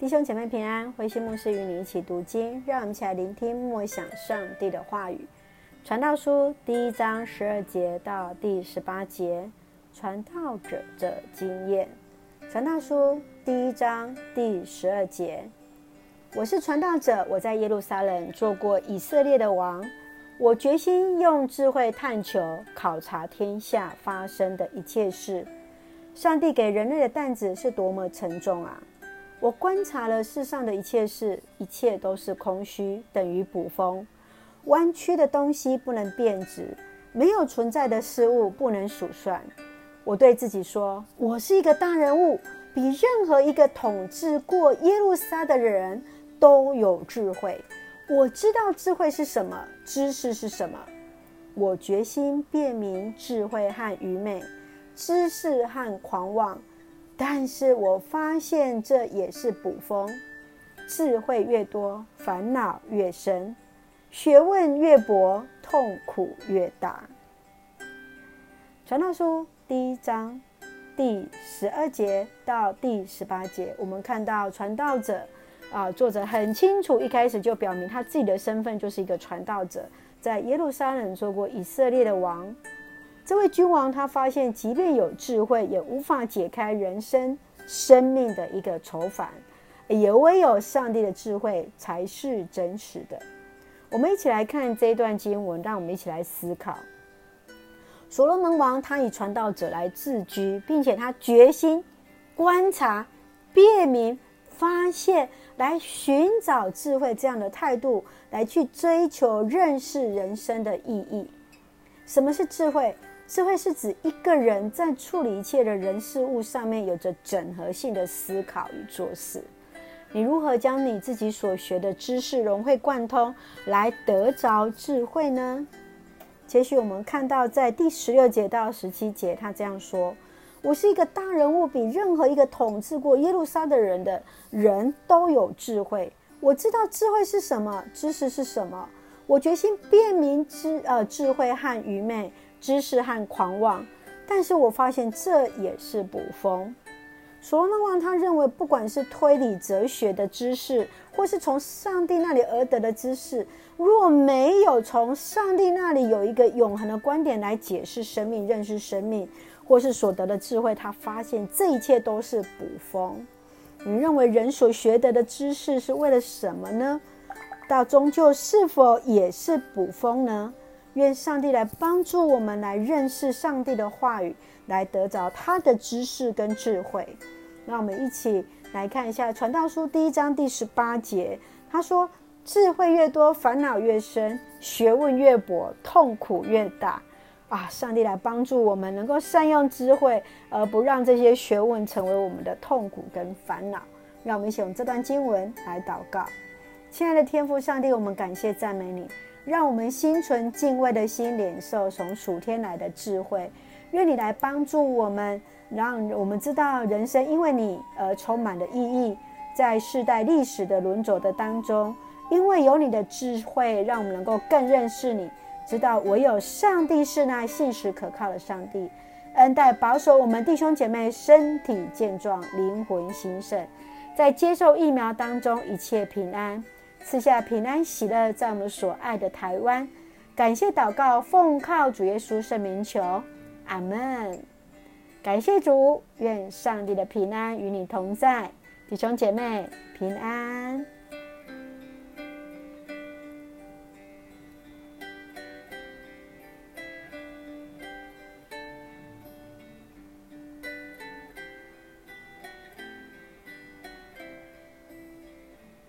弟兄姐妹平安，慧馨牧师与你一起读经，让我们一起来聆听默想上帝的话语。传道书第一章十二节到第十八节，传道者的经验。传道书第一章第十二节：我是传道者，我在耶路撒冷做过以色列的王。我决心用智慧探求、考察天下发生的一切事。上帝给人类的担子是多么沉重啊！我观察了世上的一切事，一切都是空虚，等于捕风。弯曲的东西不能变直，没有存在的事物不能数算。我对自己说：“我是一个大人物，比任何一个统治过耶路撒的人都有智慧。我知道智慧是什么，知识是什么。我决心辨明智慧和愚昧，知识和狂妄。”但是我发现这也是捕风，智慧越多，烦恼越深；学问越博，痛苦越大。传道书第一章第十二节到第十八节，我们看到传道者啊，作者很清楚，一开始就表明他自己的身份就是一个传道者，在耶路撒冷做过以色列的王。这位君王他发现，即便有智慧，也无法解开人生生命的一个愁烦，也唯有上帝的智慧才是真实的。我们一起来看这段经文，让我们一起来思考。所罗门王他以传道者来自居，并且他决心观察、辨明、发现，来寻找智慧这样的态度，来去追求认识人生的意义。什么是智慧？智慧是指一个人在处理一切的人事物上面有着整合性的思考与做事。你如何将你自己所学的知识融会贯通，来得着智慧呢？也许我们看到在第十六节到十七节，他这样说：“我是一个大人物，比任何一个统治过耶路撒的人的人都有智慧。我知道智慧是什么，知识是什么。我决心辨明知呃智慧和愚昧。”知识和狂妄，但是我发现这也是捕风。所罗门王他认为，不管是推理哲学的知识，或是从上帝那里而得的知识，若没有从上帝那里有一个永恒的观点来解释生命、认识生命，或是所得的智慧，他发现这一切都是捕风。你认为人所学得的知识是为了什么呢？到终究是否也是捕风呢？愿上帝来帮助我们来认识上帝的话语，来得着他的知识跟智慧。那我们一起来看一下《传道书》第一章第十八节，他说：“智慧越多，烦恼越深；学问越博，痛苦越大。”啊，上帝来帮助我们能够善用智慧，而不让这些学问成为我们的痛苦跟烦恼。让我们一起用这段经文来祷告。亲爱的天父上帝，我们感谢赞美你。让我们心存敬畏的心，领受从属天来的智慧。愿你来帮助我们，让我们知道人生因为你而充满了意义。在世代历史的轮轴的当中，因为有你的智慧，让我们能够更认识你，知道唯有上帝是那信实可靠的上帝。恩待保守我们弟兄姐妹身体健壮，灵魂兴盛，在接受疫苗当中一切平安。赐下平安喜乐，在我们所爱的台湾，感谢祷告，奉靠主耶稣圣名求，阿门。感谢主，愿上帝的平安与你同在，弟兄姐妹平安。